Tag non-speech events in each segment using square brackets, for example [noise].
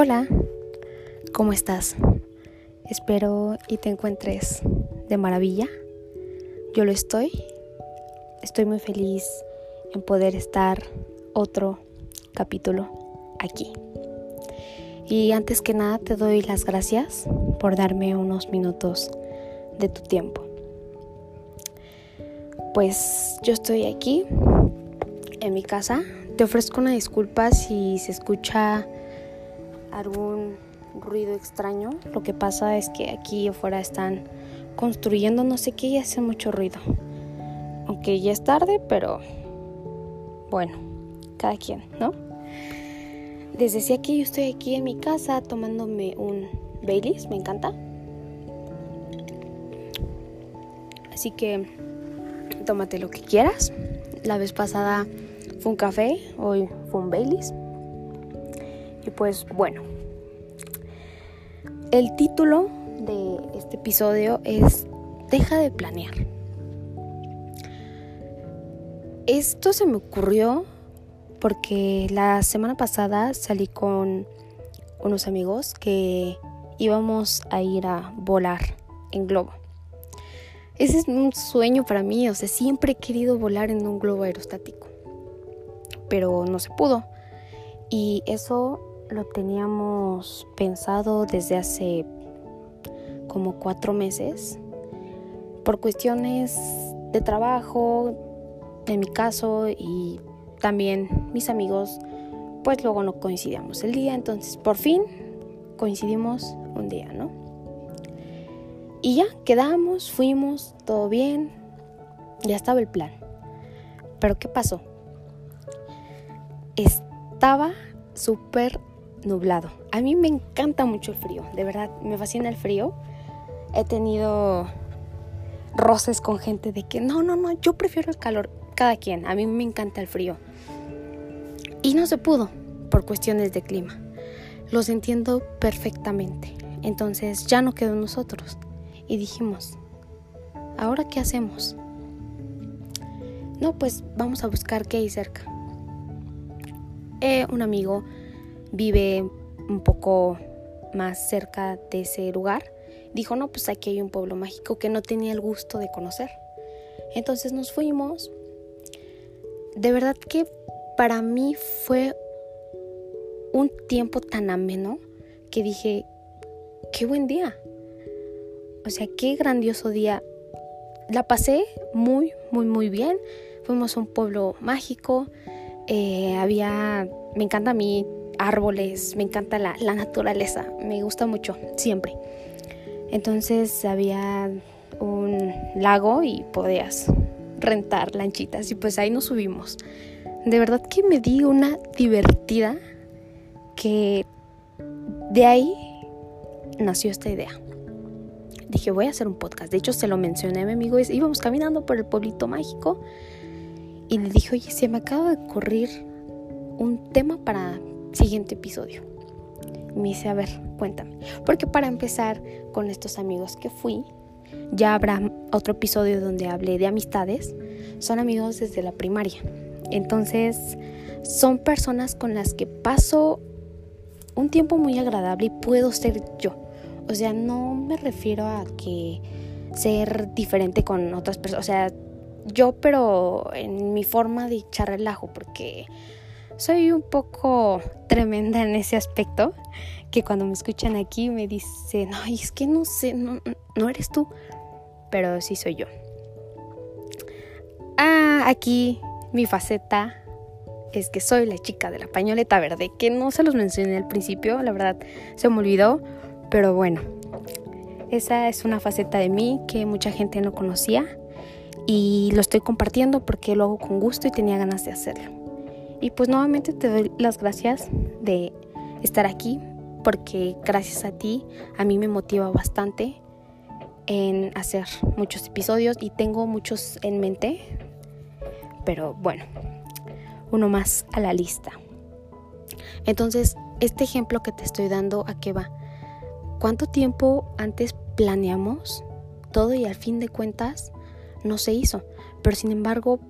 Hola, ¿cómo estás? Espero y te encuentres de maravilla. Yo lo estoy. Estoy muy feliz en poder estar otro capítulo aquí. Y antes que nada te doy las gracias por darme unos minutos de tu tiempo. Pues yo estoy aquí en mi casa. Te ofrezco una disculpa si se escucha algún ruido extraño. Lo que pasa es que aquí afuera están construyendo no sé qué y hace mucho ruido. Aunque ya es tarde, pero bueno, cada quien, ¿no? Les decía que yo estoy aquí en mi casa tomándome un Baileys, me encanta. Así que tómate lo que quieras. La vez pasada fue un café, hoy fue un Baileys. Pues bueno, el título de este episodio es Deja de planear. Esto se me ocurrió porque la semana pasada salí con unos amigos que íbamos a ir a volar en globo. Ese es un sueño para mí, o sea, siempre he querido volar en un globo aerostático, pero no se pudo. Y eso lo teníamos pensado desde hace como cuatro meses por cuestiones de trabajo, en mi caso, y también mis amigos, pues luego no coincidíamos el día, entonces por fin coincidimos un día, ¿no? Y ya, quedamos, fuimos, todo bien, ya estaba el plan. Pero ¿qué pasó? Estaba súper nublado. A mí me encanta mucho el frío, de verdad, me fascina el frío. He tenido roces con gente de que no, no, no, yo prefiero el calor, cada quien, a mí me encanta el frío. Y no se pudo por cuestiones de clima. Los entiendo perfectamente. Entonces ya no quedó nosotros. Y dijimos, ¿ahora qué hacemos? No, pues vamos a buscar qué hay cerca. Eh, un amigo vive un poco más cerca de ese lugar, dijo, no, pues aquí hay un pueblo mágico que no tenía el gusto de conocer. Entonces nos fuimos. De verdad que para mí fue un tiempo tan ameno que dije, qué buen día. O sea, qué grandioso día. La pasé muy, muy, muy bien. Fuimos a un pueblo mágico. Eh, había, me encanta a mí árboles, me encanta la, naturaleza, me gusta mucho, siempre. Entonces había un lago y podías rentar lanchitas y pues ahí nos subimos. De verdad que me di una divertida que de ahí nació esta idea. Dije, voy a hacer un podcast. De hecho, se lo mencioné a mi amigo. Íbamos caminando por el pueblito mágico y le dije, oye, se me acaba de ocurrir un tema para siguiente episodio. Me dice, a ver, cuéntame. Porque para empezar con estos amigos que fui, ya habrá otro episodio donde hablé de amistades. Son amigos desde la primaria. Entonces, son personas con las que paso un tiempo muy agradable y puedo ser yo. O sea, no me refiero a que ser diferente con otras personas. O sea, yo, pero en mi forma de echar relajo, porque soy un poco tremenda en ese aspecto, que cuando me escuchan aquí me dicen, ay, es que no sé, no, no eres tú, pero sí soy yo. Ah, aquí mi faceta es que soy la chica de la pañoleta verde, que no se los mencioné al principio, la verdad se me olvidó, pero bueno, esa es una faceta de mí que mucha gente no conocía y lo estoy compartiendo porque lo hago con gusto y tenía ganas de hacerlo. Y pues nuevamente te doy las gracias de estar aquí porque gracias a ti a mí me motiva bastante en hacer muchos episodios y tengo muchos en mente. Pero bueno, uno más a la lista. Entonces, este ejemplo que te estoy dando, ¿a qué va? ¿Cuánto tiempo antes planeamos todo y al fin de cuentas no se hizo? Pero sin embargo,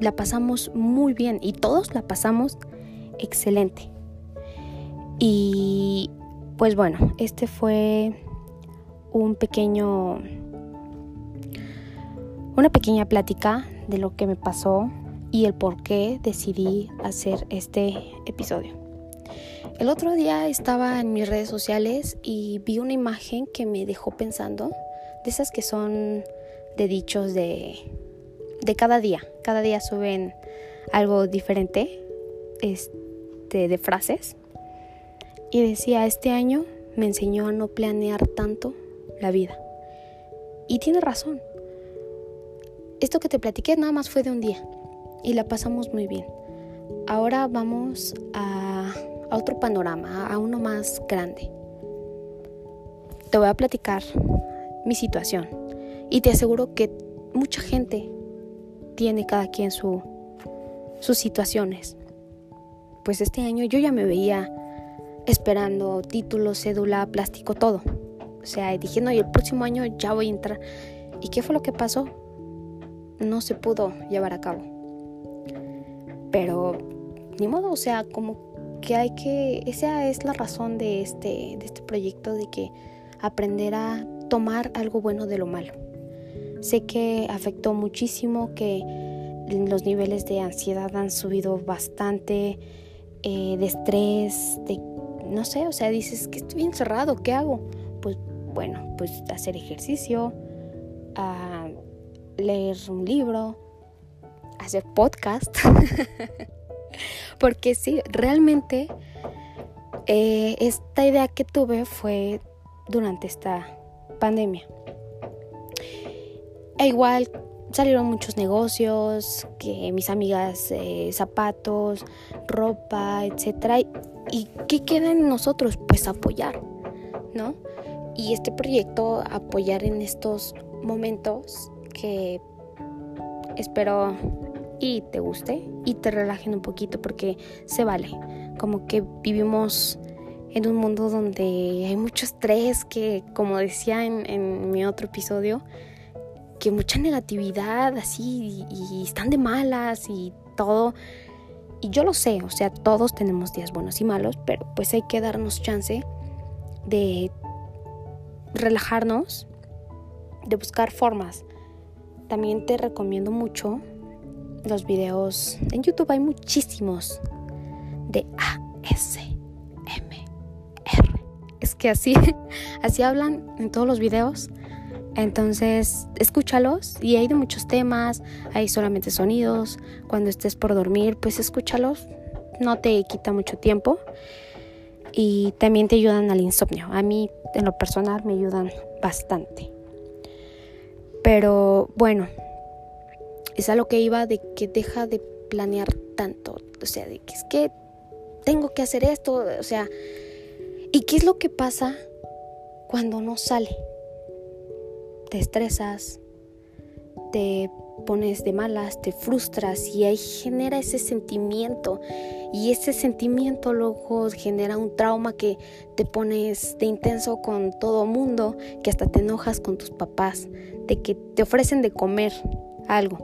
la pasamos muy bien y todos la pasamos excelente. Y pues bueno, este fue un pequeño una pequeña plática de lo que me pasó y el por qué decidí hacer este episodio. El otro día estaba en mis redes sociales y vi una imagen que me dejó pensando, de esas que son de dichos de, de cada día. Cada día suben algo diferente este, de frases. Y decía, este año me enseñó a no planear tanto la vida. Y tiene razón. Esto que te platiqué nada más fue de un día y la pasamos muy bien. Ahora vamos a, otro panorama, a uno más grande. Te voy a platicar mi situación y te aseguro que mucha gente tiene cada quien su, sus situaciones. Pues este año yo ya me veía esperando título, cédula, plástico, todo. O sea, diciendo, y el próximo año ya voy a entrar. ¿Y qué fue lo que pasó? no se pudo llevar a cabo. Pero ni modo, o sea, como que hay que, esa es la razón de este, de este proyecto, de que aprender a tomar algo bueno de lo malo. Sé que afectó muchísimo, que los niveles de ansiedad han subido bastante, eh, de estrés, de, no sé, o sea, dices que estoy encerrado, ¿qué hago? Pues bueno, pues hacer ejercicio, a leer un libro, hacer podcast. [laughs] Porque sí, realmente eh, esta idea que tuve fue durante esta pandemia. E igual salieron muchos negocios, que mis amigas eh, zapatos, ropa, etcétera. ¿Y qué queda en nosotros? Pues apoyar, ¿no? Y este proyecto, apoyar en estos momentos que espero y te guste y te relajen un poquito porque se vale. Como que vivimos en un mundo donde hay mucho estrés, que como decía en, mi otro episodio, que mucha negatividad así y, están de malas y todo. Y yo lo sé, o sea, todos tenemos días buenos y malos, pero pues hay que darnos chance de relajarnos, de buscar formas también te recomiendo mucho los videos. En YouTube hay muchísimos de ASMR. Es que así, [laughs] así hablan en todos los videos. Entonces, escúchalos y hay de muchos temas, hay solamente sonidos. Cuando estés por dormir, pues escúchalos. No te quita mucho tiempo. Y también te ayudan al insomnio. A mí, en lo personal, me ayudan bastante. Pero bueno, es a lo que iba de que deja de planear tanto. O sea, de que es que tengo que hacer esto. O sea, ¿y qué es lo que pasa cuando no sale? Te estresas, te pones de malas, te frustras y ahí genera ese sentimiento y ese sentimiento luego genera un trauma que te pones de intenso con todo mundo, que hasta te enojas con tus papás, de que te ofrecen de comer algo.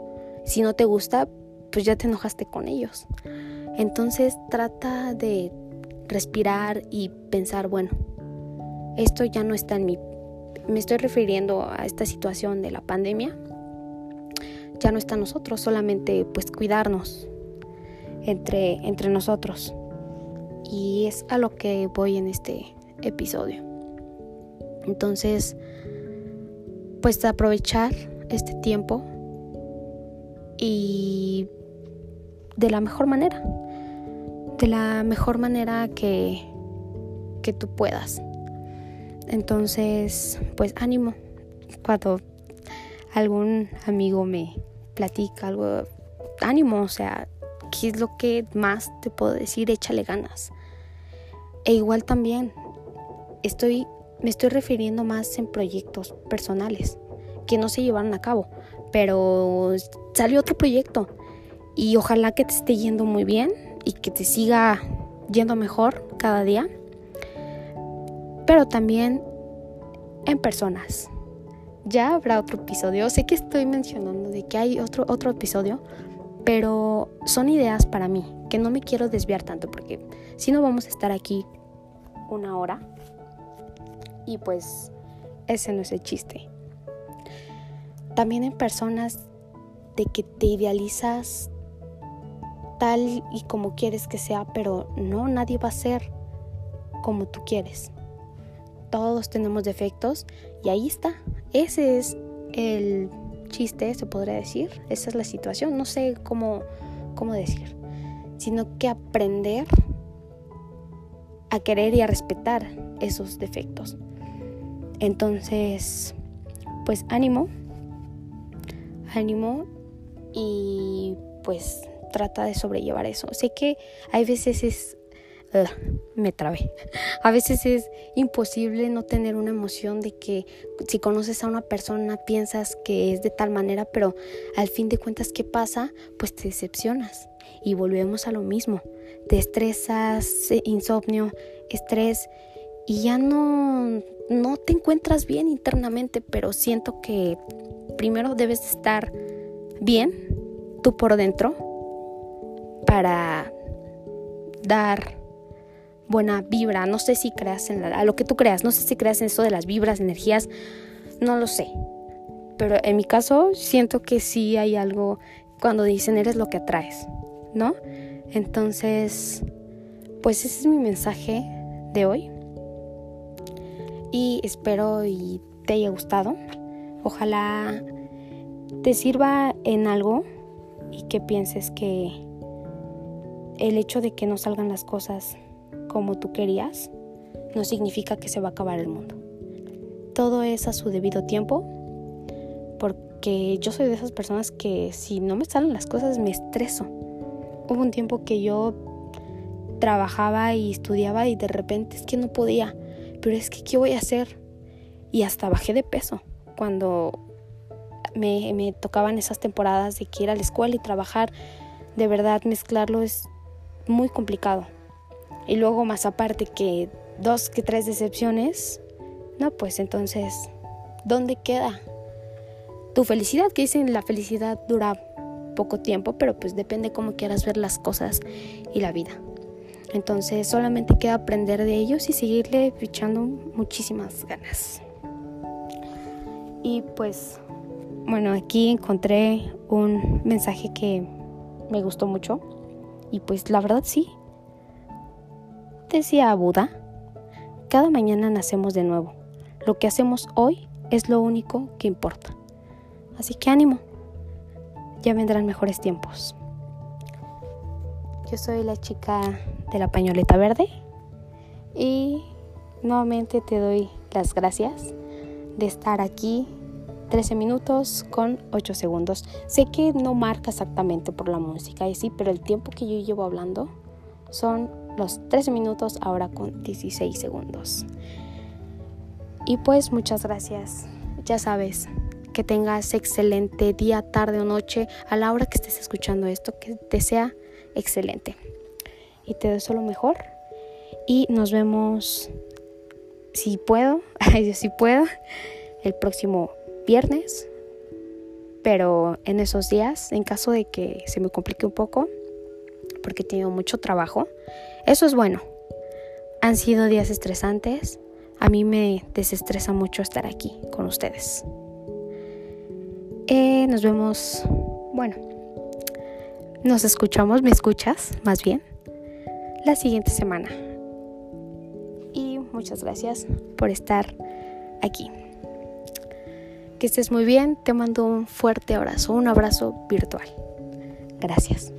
Si no te gusta, pues ya te enojaste con ellos. Entonces trata de respirar y pensar, bueno, esto ya no está en mi... Me estoy refiriendo a esta situación de la pandemia ya no está nosotros, solamente pues cuidarnos entre, entre nosotros. Y es a lo que voy en este episodio. Entonces, pues aprovechar este tiempo y de la mejor manera, de la mejor manera que, que tú puedas. Entonces, pues ánimo. Cuando algún amigo me platica algo, ánimo, o sea, ¿qué es lo que más te puedo decir? Échale ganas. E igual también, estoy, me estoy refiriendo más en proyectos personales que no se llevaron a cabo, pero salió otro proyecto y ojalá que te esté yendo muy bien y que te siga yendo mejor cada día, pero también en personas ya habrá otro episodio. Sé que estoy mencionando de que hay otro, otro episodio, pero son ideas para mí, que no me quiero desviar tanto, porque si no vamos a estar aquí una hora. Y pues ese no es el chiste. También en personas de que te idealizas tal y como quieres que sea, pero no, nadie va a ser como tú quieres. Todos tenemos defectos y ahí está. Ese es el chiste, se podría decir. Esa es la situación. No sé cómo, cómo decir. Sino que aprender a querer y a respetar esos defectos. Entonces, pues ánimo, ánimo y pues trata de sobrellevar eso. Sé que hay veces es... me trabé. A veces es imposible no tener una emoción de que si conoces a una persona piensas que es de tal manera, pero al fin de cuentas, ¿qué pasa? Pues te decepcionas. Y volvemos a lo mismo. Te estresas, eh, insomnio, estrés y ya no, no te encuentras bien internamente, pero siento que primero debes estar bien tú por dentro para dar buena vibra. No sé si creas en a lo que tú creas, no sé si creas en eso de las vibras, energías, no lo sé. Pero en mi caso siento que sí hay algo cuando dicen eres lo que atraes, ¿no? Entonces, pues ese es mi mensaje de hoy. Y espero y te haya gustado. Ojalá te sirva en algo y que pienses que el hecho de que no salgan las cosas como tú querías no significa que se va a acabar el mundo. Todo es a su debido tiempo porque yo soy de esas personas que si no me salen las cosas me estreso. Hubo un tiempo que yo trabajaba y estudiaba y de repente es que no podía, pero es que ¿qué voy a hacer? Y hasta bajé de peso cuando me, tocaban esas temporadas de que ir a la escuela y trabajar. De verdad, mezclarlo es muy complicado. Y luego más aparte que dos que tres decepciones, no, pues entonces, ¿dónde queda tu felicidad? Que dicen la felicidad dura poco tiempo, pero pues depende cómo quieras ver las cosas y la vida. Entonces solamente queda aprender de ellos y seguirle echando muchísimas ganas. Y pues, bueno, aquí encontré un mensaje que me gustó mucho y pues la verdad sí. Decía Buda, cada mañana nacemos de nuevo. Lo que hacemos hoy es lo único que importa. Así que ánimo, ya vendrán mejores tiempos. Yo soy la chica de la pañoleta verde y nuevamente te doy las gracias de estar aquí 13 minutos con 8 segundos. Sé que no marca exactamente por la música y sí, pero el tiempo que yo llevo hablando son los 13 minutos ahora con 16 segundos. Y pues muchas gracias. Ya sabes, que tengas excelente día, tarde o noche a la hora que estés escuchando esto, que te sea excelente. Y te deseo lo mejor y nos vemos si puedo, [laughs] si puedo, el próximo viernes, pero en esos días, en caso de que se me complique un poco, porque he tenido mucho trabajo, eso es bueno. Han sido días estresantes, a mí me desestresa mucho estar aquí con ustedes. Eh, nos vemos, bueno, nos escuchamos, me escuchas más bien, la siguiente semana. Y muchas gracias por estar aquí. Que estés muy bien, te mando un fuerte abrazo, un abrazo virtual. Gracias.